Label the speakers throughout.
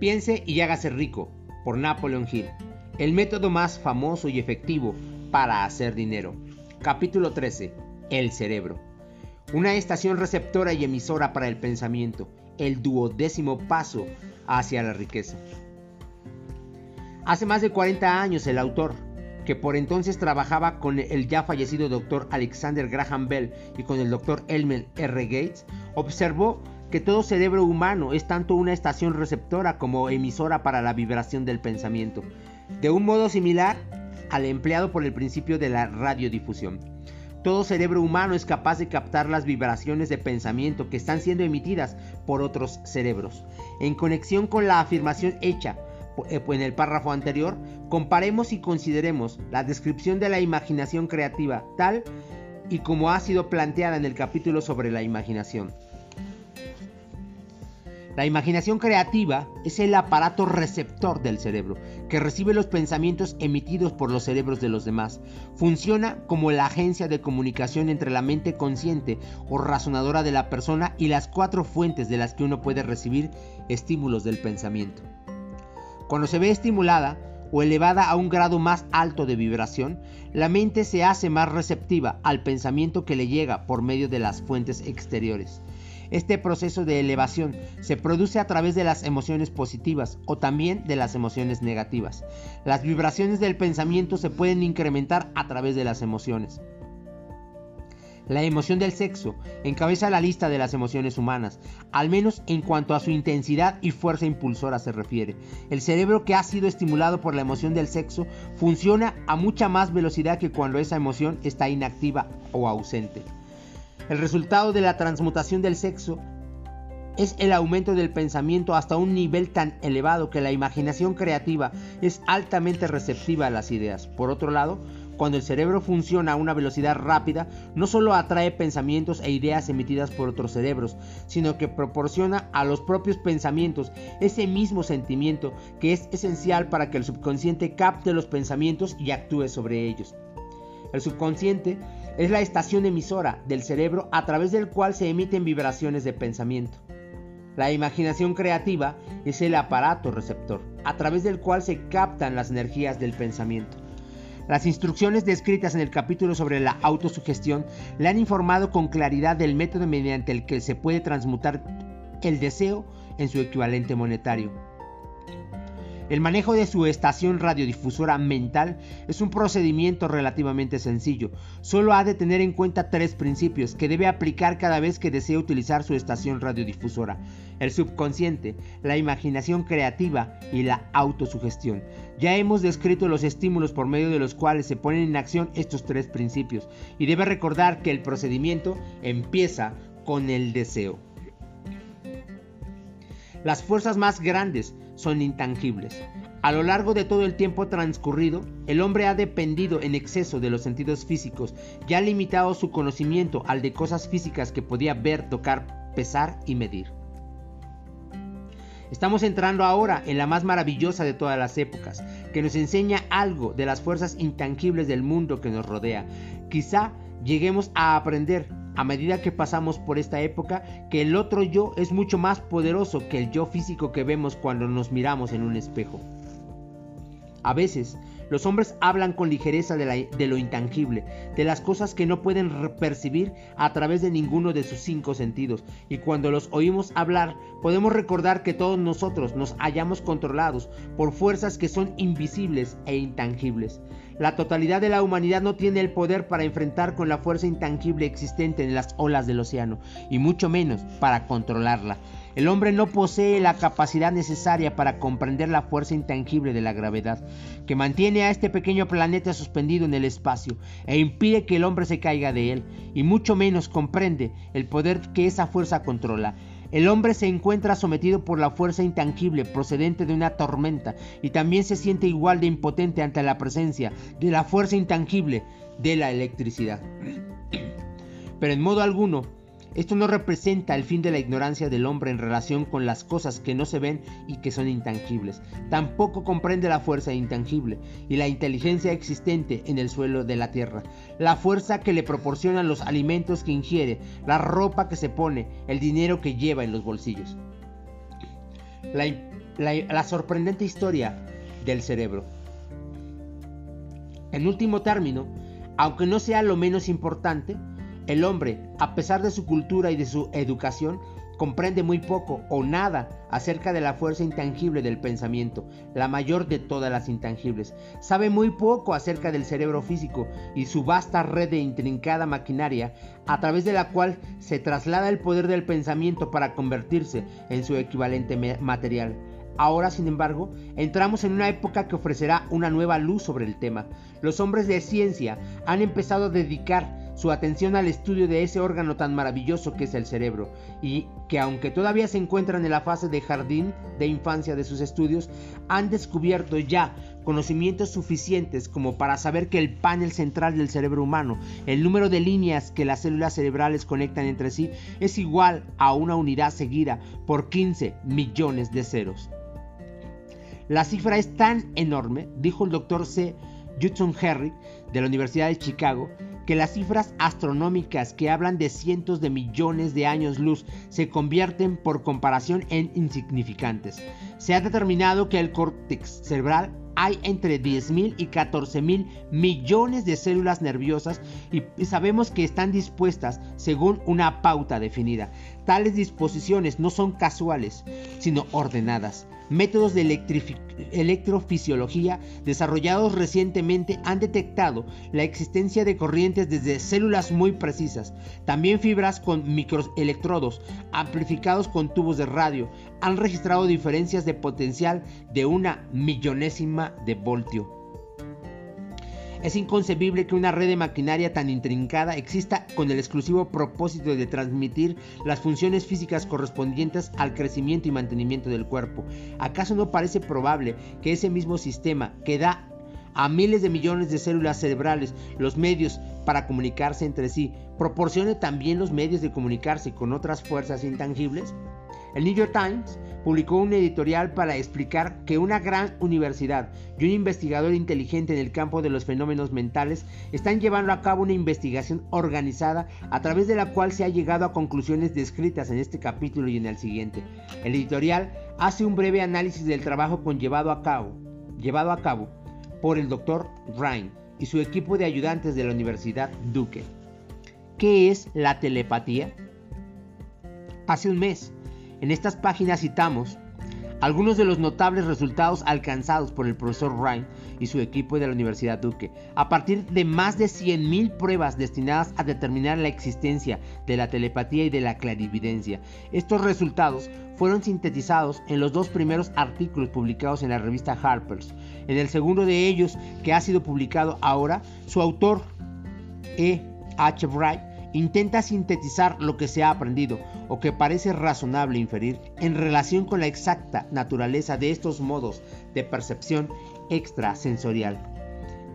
Speaker 1: Piense y hágase rico, por Napoleon Hill. El método más famoso y efectivo para hacer dinero. Capítulo 13. El cerebro. Una estación receptora y emisora para el pensamiento. El duodécimo paso hacia la riqueza. Hace más de 40 años el autor, que por entonces trabajaba con el ya fallecido doctor Alexander Graham Bell y con el doctor Elmer R. Gates, observó que todo cerebro humano es tanto una estación receptora como emisora para la vibración del pensamiento, de un modo similar al empleado por el principio de la radiodifusión. Todo cerebro humano es capaz de captar las vibraciones de pensamiento que están siendo emitidas por otros cerebros. En conexión con la afirmación hecha eh, en el párrafo anterior, comparemos y consideremos la descripción de la imaginación creativa tal y como ha sido planteada en el capítulo sobre la imaginación. La imaginación creativa es el aparato receptor del cerebro, que recibe los pensamientos emitidos por los cerebros de los demás. Funciona como la agencia de comunicación entre la mente consciente o razonadora de la persona y las cuatro fuentes de las que uno puede recibir estímulos del pensamiento. Cuando se ve estimulada o elevada a un grado más alto de vibración, la mente se hace más receptiva al pensamiento que le llega por medio de las fuentes exteriores. Este proceso de elevación se produce a través de las emociones positivas o también de las emociones negativas. Las vibraciones del pensamiento se pueden incrementar a través de las emociones. La emoción del sexo encabeza la lista de las emociones humanas, al menos en cuanto a su intensidad y fuerza impulsora se refiere. El cerebro que ha sido estimulado por la emoción del sexo funciona a mucha más velocidad que cuando esa emoción está inactiva o ausente. El resultado de la transmutación del sexo es el aumento del pensamiento hasta un nivel tan elevado que la imaginación creativa es altamente receptiva a las ideas. Por otro lado, cuando el cerebro funciona a una velocidad rápida, no solo atrae pensamientos e ideas emitidas por otros cerebros, sino que proporciona a los propios pensamientos ese mismo sentimiento que es esencial para que el subconsciente capte los pensamientos y actúe sobre ellos. El subconsciente es la estación emisora del cerebro a través del cual se emiten vibraciones de pensamiento. La imaginación creativa es el aparato receptor, a través del cual se captan las energías del pensamiento. Las instrucciones descritas en el capítulo sobre la autosugestión le han informado con claridad del método mediante el que se puede transmutar el deseo en su equivalente monetario. El manejo de su estación radiodifusora mental es un procedimiento relativamente sencillo. Solo ha de tener en cuenta tres principios que debe aplicar cada vez que desee utilizar su estación radiodifusora. El subconsciente, la imaginación creativa y la autosugestión. Ya hemos descrito los estímulos por medio de los cuales se ponen en acción estos tres principios y debe recordar que el procedimiento empieza con el deseo. Las fuerzas más grandes son intangibles. A lo largo de todo el tiempo transcurrido, el hombre ha dependido en exceso de los sentidos físicos y ha limitado su conocimiento al de cosas físicas que podía ver, tocar, pesar y medir. Estamos entrando ahora en la más maravillosa de todas las épocas, que nos enseña algo de las fuerzas intangibles del mundo que nos rodea. Quizá lleguemos a aprender a medida que pasamos por esta época que el otro yo es mucho más poderoso que el yo físico que vemos cuando nos miramos en un espejo. A veces, los hombres hablan con ligereza de, lo intangible, de las cosas que no pueden percibir a través de ninguno de sus cinco sentidos, y cuando los oímos hablar, podemos recordar que todos nosotros nos hallamos controlados por fuerzas que son invisibles e intangibles. La totalidad de la humanidad no tiene el poder para enfrentar con la fuerza intangible existente en las olas del océano, y mucho menos para controlarla. El hombre no posee la capacidad necesaria para comprender la fuerza intangible de la gravedad, que mantiene a este pequeño planeta suspendido en el espacio e impide que el hombre se caiga de él, y mucho menos comprende el poder que esa fuerza controla. El hombre se encuentra sometido por la fuerza intangible procedente de una tormenta y también se siente igual de impotente ante la presencia de la fuerza intangible de la electricidad. Pero en modo alguno esto no representa el fin de la ignorancia del hombre en relación con las cosas que no se ven y que son intangibles. Tampoco comprende la fuerza intangible y la inteligencia existente en el suelo de la tierra. La fuerza que le proporcionan los alimentos que ingiere, la ropa que se pone, el dinero que lleva en los bolsillos. la, sorprendente historia del cerebro. En último término, aunque no sea lo menos importante, el hombre, a pesar de su cultura y de su educación, comprende muy poco o nada acerca de la fuerza intangible del pensamiento, la mayor de todas las intangibles. Sabe muy poco acerca del cerebro físico y su vasta red de intrincada maquinaria a través de la cual se traslada el poder del pensamiento para convertirse en su equivalente material. Ahora, sin embargo, entramos en una época que ofrecerá una nueva luz sobre el tema. Los hombres de ciencia han empezado a dedicar su atención al estudio de ese órgano tan maravilloso que es el cerebro, y que aunque todavía se encuentran en la fase de jardín de infancia de sus estudios, han descubierto ya conocimientos suficientes como para saber que el panel central del cerebro humano, el número de líneas que las células cerebrales conectan entre sí, es igual a una unidad seguida por 15 millones de ceros. La cifra es tan enorme, dijo el doctor C. Judson Herrick de la Universidad de Chicago, que las cifras astronómicas que hablan de cientos de millones de años luz se convierten por comparación en insignificantes. Se ha determinado que el córtex cerebral hay entre 10.000 y 14.000 millones de células nerviosas y sabemos que están dispuestas según una pauta definida. Tales disposiciones no son casuales, sino ordenadas. Métodos de electrofisiología desarrollados recientemente han detectado la existencia de corrientes desde células muy precisas. También fibras con microelectrodos amplificados con tubos de radio han registrado diferencias de potencial de una millonésima de voltio. Es inconcebible que una red de maquinaria tan intrincada exista con el exclusivo propósito de transmitir las funciones físicas correspondientes al crecimiento y mantenimiento del cuerpo. ¿Acaso no parece probable que ese mismo sistema que da a miles de millones de células cerebrales los medios para comunicarse entre sí, proporcione también los medios de comunicarse con otras fuerzas intangibles? El New York Times publicó un editorial para explicar que una gran universidad y un investigador inteligente en el campo de los fenómenos mentales están llevando a cabo una investigación organizada a través de la cual se ha llegado a conclusiones descritas en este capítulo y en el siguiente. El editorial hace un breve análisis del trabajo llevado a cabo, llevado a cabo por el Dr. Ryan y su equipo de ayudantes de la Universidad Duke. ¿Qué es la telepatía? Hace un mes, en estas páginas citamos algunos de los notables resultados alcanzados por el profesor Ryan y su equipo de la Universidad Duque, a partir de más de 100.000 pruebas destinadas a determinar la existencia de la telepatía y de la clarividencia. Estos resultados fueron sintetizados en los dos primeros artículos publicados en la revista Harper's. En el segundo de ellos, que ha sido publicado ahora, su autor, E. H. Wright, intenta sintetizar lo que se ha aprendido o que parece razonable inferir en relación con la exacta naturaleza de estos modos de percepción extrasensorial.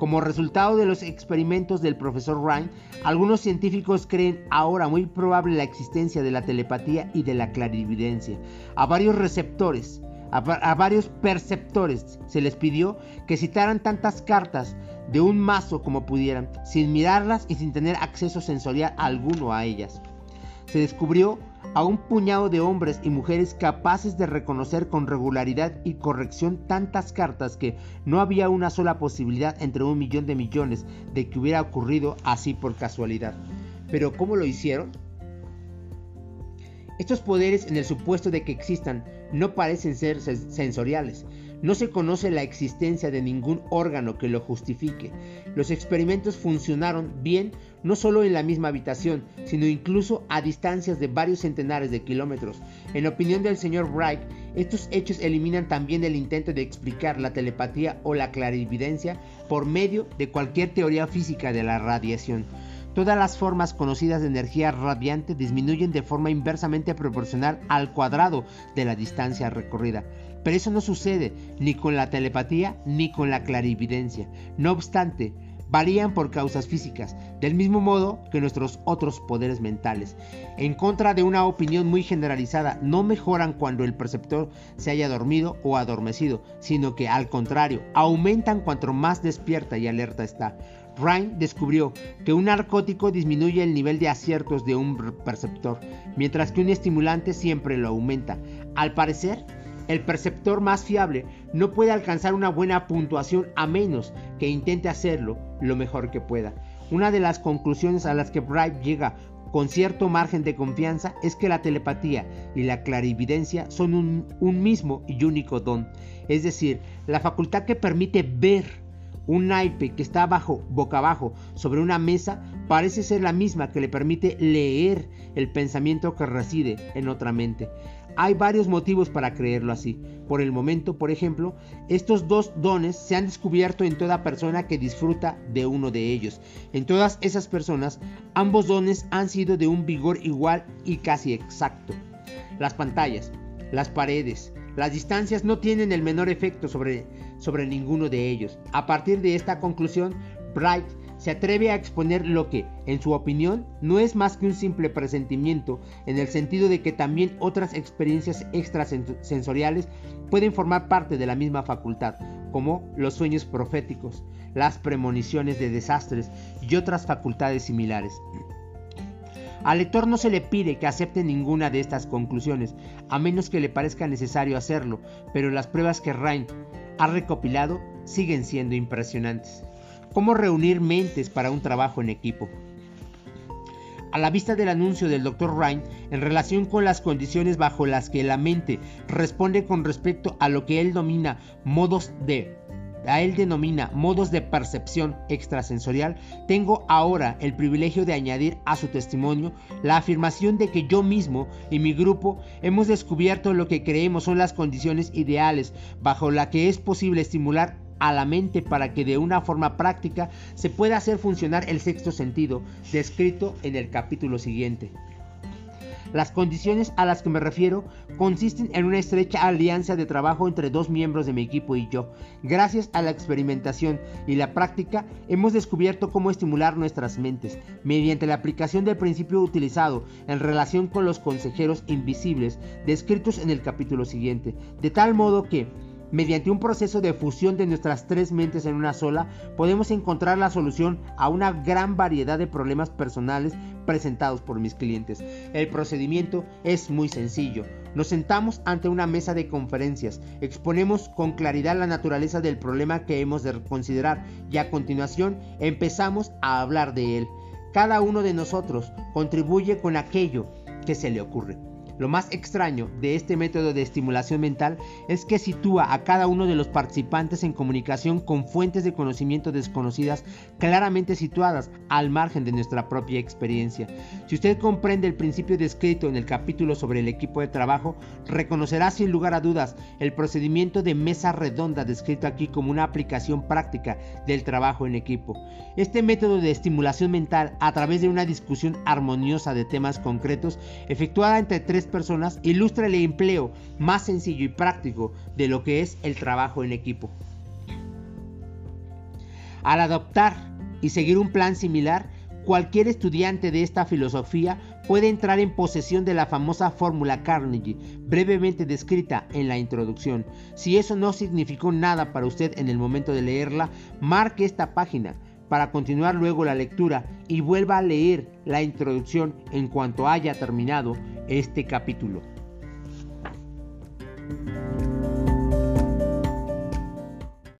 Speaker 1: Como resultado de los experimentos del profesor Ryan, algunos científicos creen ahora muy probable la existencia de la telepatía y de la clarividencia. A varios receptores, a, varios perceptores se les pidió que citaran tantas cartas de un mazo como pudieran, sin mirarlas y sin tener acceso sensorial alguno a ellas. Se descubrió a un puñado de hombres y mujeres capaces de reconocer con regularidad y corrección tantas cartas que no había una sola posibilidad entre un millón de millones de que hubiera ocurrido así por casualidad. Pero ¿cómo lo hicieron? Estos poderes, en el supuesto de que existan, no parecen ser sensoriales, no se conoce la existencia de ningún órgano que lo justifique. Los experimentos funcionaron bien no solo en la misma habitación, sino incluso a distancias de varios centenares de kilómetros. En opinión del señor Bright, estos hechos eliminan también el intento de explicar la telepatía o la clarividencia por medio de cualquier teoría física de la radiación. Todas las formas conocidas de energía radiante disminuyen de forma inversamente proporcional al cuadrado de la distancia recorrida. Pero eso no sucede ni con la telepatía ni con la clarividencia. No obstante, varían por causas físicas, del mismo modo que nuestros otros poderes mentales. En contra de una opinión muy generalizada, no mejoran cuando el perceptor se haya dormido o adormecido, sino que al contrario, aumentan cuanto más despierta y alerta está. Ryan descubrió que un narcótico disminuye el nivel de aciertos de un perceptor, mientras que un estimulante siempre lo aumenta. Al parecer, El perceptor más fiable no puede alcanzar una buena puntuación a menos que intente hacerlo lo mejor que pueda. Una de las conclusiones a las que Bright llega con cierto margen de confianza es que la telepatía y la clarividencia son un, un, mismo y único don, es decir, la facultad que permite ver un naipe que está abajo, boca abajo, sobre una mesa, parece ser la misma que le permite leer el pensamiento que reside en otra mente. Hay varios motivos para creerlo así. Por el momento, por ejemplo, estos dos dones se han descubierto en toda persona que disfruta de uno de ellos. En todas esas personas, ambos dones han sido de un vigor igual y casi exacto. Las pantallas, las paredes, las distancias no tienen el menor efecto sobre, sobre ninguno de ellos. A partir de esta conclusión, Bright se atreve a exponer lo que, en su opinión, no es más que un simple presentimiento, en el sentido de que también otras experiencias extrasensoriales pueden formar parte de la misma facultad, como los sueños proféticos, las premoniciones de desastres y otras facultades similares. Al lector no se le pide que acepte ninguna de estas conclusiones, a menos que le parezca necesario hacerlo, pero las pruebas que Ryan ha recopilado siguen siendo impresionantes. ¿Cómo reunir mentes para un trabajo en equipo? A la vista del anuncio del Dr. Ryan en relación con las condiciones bajo las que la mente responde con respecto a lo que él domina modos de a él denomina modos de percepción extrasensorial, tengo ahora el privilegio de añadir a su testimonio la afirmación de que yo mismo y mi grupo hemos descubierto lo que creemos son las condiciones ideales bajo la que es posible estimular a la mente para que de una forma práctica se pueda hacer funcionar el sexto sentido, descrito en el capítulo siguiente. Las condiciones a las que me refiero consisten en una estrecha alianza de trabajo entre dos miembros de mi equipo y yo. Gracias a la experimentación y la práctica hemos descubierto cómo estimular nuestras mentes mediante la aplicación del principio utilizado en relación con los consejeros invisibles descritos en el capítulo siguiente, de tal modo que Mediante un proceso de fusión de nuestras tres mentes en una sola, podemos encontrar la solución a una gran variedad de problemas personales presentados por mis clientes. El procedimiento es muy sencillo. Nos sentamos ante una mesa de conferencias, exponemos con claridad la naturaleza del problema que hemos de considerar y a continuación empezamos a hablar de él. Cada uno de nosotros contribuye con aquello que se le ocurre. Lo más extraño de este método de estimulación mental es que sitúa a cada uno de los participantes en comunicación con fuentes de conocimiento desconocidas claramente situadas al margen de nuestra propia experiencia. Si usted comprende el principio descrito en el capítulo sobre el equipo de trabajo, reconocerá sin lugar a dudas el procedimiento de mesa redonda descrito aquí como una aplicación práctica del trabajo en equipo. Este método de estimulación mental a través de una discusión armoniosa de temas concretos efectuada entre tres personas ilustra el empleo más sencillo y práctico de lo que es el trabajo en equipo. Al adoptar y seguir un plan similar, cualquier estudiante de esta filosofía puede entrar en posesión de la famosa fórmula Carnegie, brevemente descrita en la introducción. Si eso no significó nada para usted en el momento de leerla, marque esta página para continuar luego la lectura y vuelva a leer la introducción en cuanto haya terminado este capítulo.